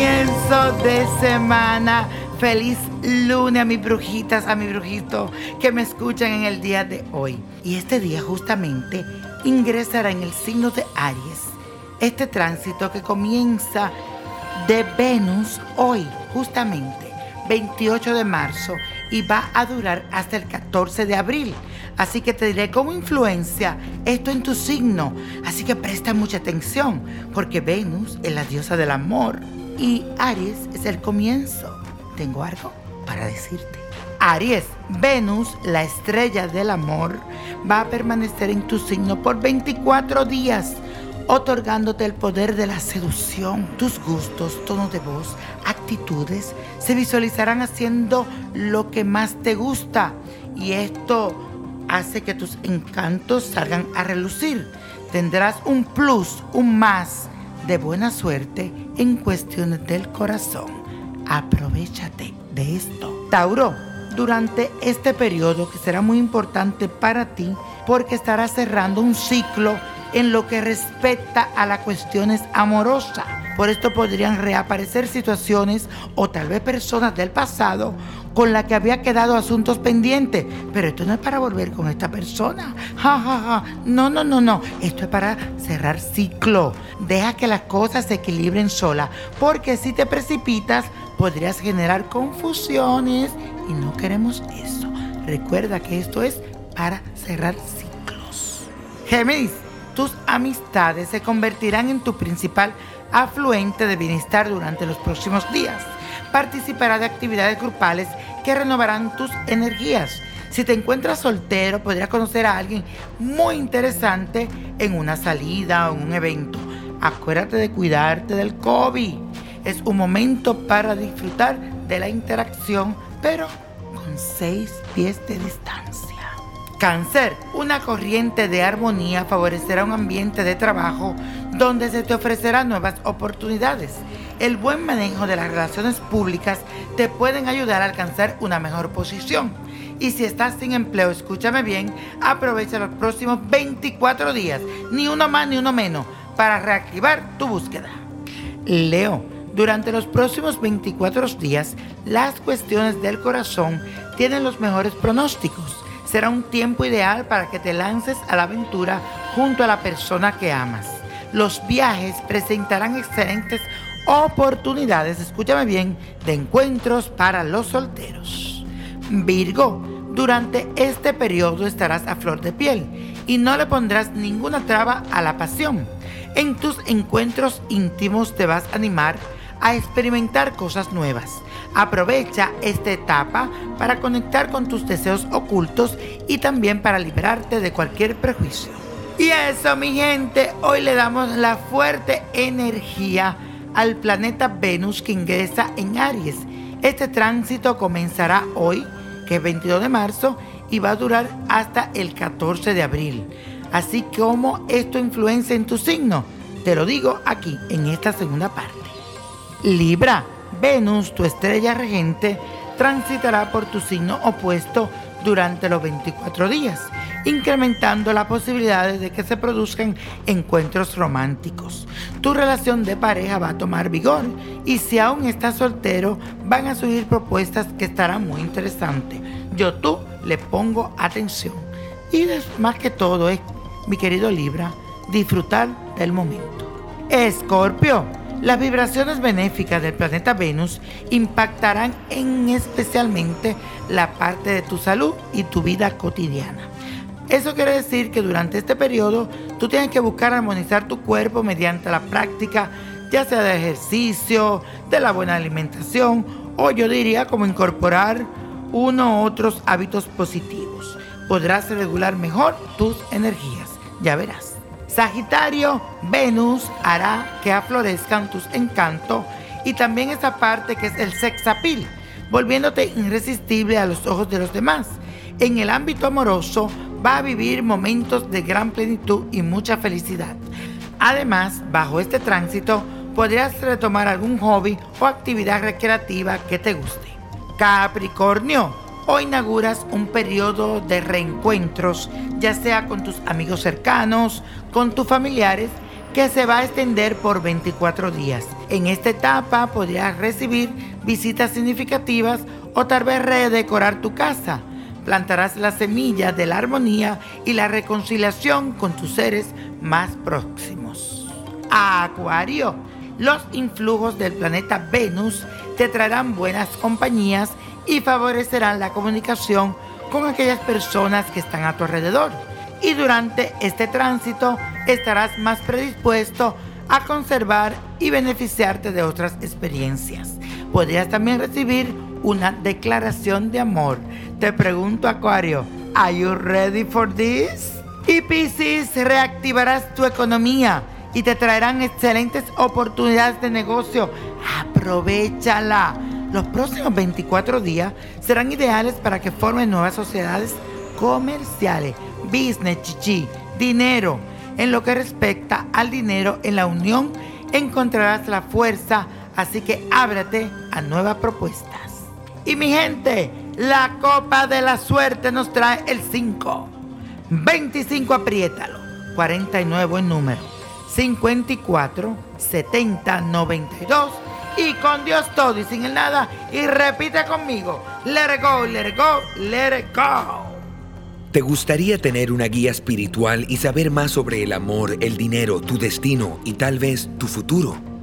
comienzo de semana. Feliz lunes a mis brujitas, a mis brujitos que me escuchan en el día de hoy. Y este día justamente ingresará en el signo de Aries. Este tránsito que comienza de Venus hoy, justamente, 28 de marzo, y va a durar hasta el 14 de abril. Así que te diré cómo influencia esto en tu signo. Así que presta mucha atención, porque Venus es la diosa del amor y Aries es el comienzo. Tengo algo para decirte. Aries, Venus, la estrella del amor, va a permanecer en tu signo por 24 días, otorgándote el poder de la seducción. Tus gustos, tono de voz, actitudes se visualizarán haciendo lo que más te gusta y esto hace que tus encantos salgan a relucir. Tendrás un plus, un más de buena suerte en cuestiones del corazón. Aprovechate de esto. Tauro, durante este periodo que será muy importante para ti porque estarás cerrando un ciclo en lo que respecta a las cuestiones amorosas. Por esto podrían reaparecer situaciones o tal vez personas del pasado con la que había quedado asuntos pendientes. Pero esto no es para volver con esta persona. Ja, ja. No, no, no, no. Esto es para cerrar ciclo. Deja que las cosas se equilibren sola. Porque si te precipitas, podrías generar confusiones y no queremos eso. Recuerda que esto es para cerrar ciclos. Géminis, tus amistades se convertirán en tu principal afluente de bienestar durante los próximos días. Participará de actividades grupales que renovarán tus energías. Si te encuentras soltero, podrías conocer a alguien muy interesante en una salida o en un evento. Acuérdate de cuidarte del COVID. Es un momento para disfrutar de la interacción, pero con seis pies de distancia. Cáncer, una corriente de armonía favorecerá un ambiente de trabajo donde se te ofrecerán nuevas oportunidades. El buen manejo de las relaciones públicas te pueden ayudar a alcanzar una mejor posición. Y si estás sin empleo, escúchame bien, aprovecha los próximos 24 días, ni uno más ni uno menos, para reactivar tu búsqueda. Leo, durante los próximos 24 días, las cuestiones del corazón tienen los mejores pronósticos será un tiempo ideal para que te lances a la aventura junto a la persona que amas. Los viajes presentarán excelentes oportunidades, escúchame bien, de encuentros para los solteros. Virgo, durante este periodo estarás a flor de piel y no le pondrás ninguna traba a la pasión. En tus encuentros íntimos te vas a animar a experimentar cosas nuevas Aprovecha esta etapa para conectar con tus deseos ocultos y también para liberarte de cualquier prejuicio. Y eso, mi gente, hoy le damos la fuerte energía al planeta Venus que ingresa en Aries. Este tránsito comenzará hoy, que es 22 de marzo, y va a durar hasta el 14 de abril. Así como esto influencia en tu signo, te lo digo aquí en esta segunda parte. Libra Venus, tu estrella regente, transitará por tu signo opuesto durante los 24 días, incrementando las posibilidades de que se produzcan encuentros románticos. Tu relación de pareja va a tomar vigor y si aún estás soltero, van a surgir propuestas que estarán muy interesantes. Yo tú le pongo atención. Y más que todo es, mi querido Libra, disfrutar del momento. Escorpio las vibraciones benéficas del planeta Venus impactarán en especialmente la parte de tu salud y tu vida cotidiana. Eso quiere decir que durante este periodo tú tienes que buscar armonizar tu cuerpo mediante la práctica, ya sea de ejercicio, de la buena alimentación o yo diría como incorporar uno u otros hábitos positivos. Podrás regular mejor tus energías, ya verás. Sagitario, Venus hará que aflorezcan tus encantos y también esa parte que es el sexapil, volviéndote irresistible a los ojos de los demás. En el ámbito amoroso va a vivir momentos de gran plenitud y mucha felicidad. Además, bajo este tránsito podrías retomar algún hobby o actividad recreativa que te guste. Capricornio, Hoy inauguras un periodo de reencuentros, ya sea con tus amigos cercanos, con tus familiares, que se va a extender por 24 días. En esta etapa podrías recibir visitas significativas o tal vez redecorar tu casa. Plantarás las semillas de la armonía y la reconciliación con tus seres más próximos. Acuario, los influjos del planeta Venus te traerán buenas compañías y favorecerán la comunicación con aquellas personas que están a tu alrededor. Y durante este tránsito estarás más predispuesto a conservar y beneficiarte de otras experiencias. Podrías también recibir una declaración de amor. Te pregunto, Acuario, ¿Are you ready for this? Y Pisces, reactivarás tu economía y te traerán excelentes oportunidades de negocio. Aprovechala. Los próximos 24 días serán ideales para que formen nuevas sociedades comerciales, business, chichi, dinero en lo que respecta al dinero en la unión, encontrarás la fuerza, así que ábrate a nuevas propuestas. Y mi gente, la copa de la suerte nos trae el 5. 25 apriétalo. 49 en número. 54 70 92 y con Dios todo y sin el nada y repite conmigo. Let it go, let it go, let it go. ¿Te gustaría tener una guía espiritual y saber más sobre el amor, el dinero, tu destino y tal vez tu futuro?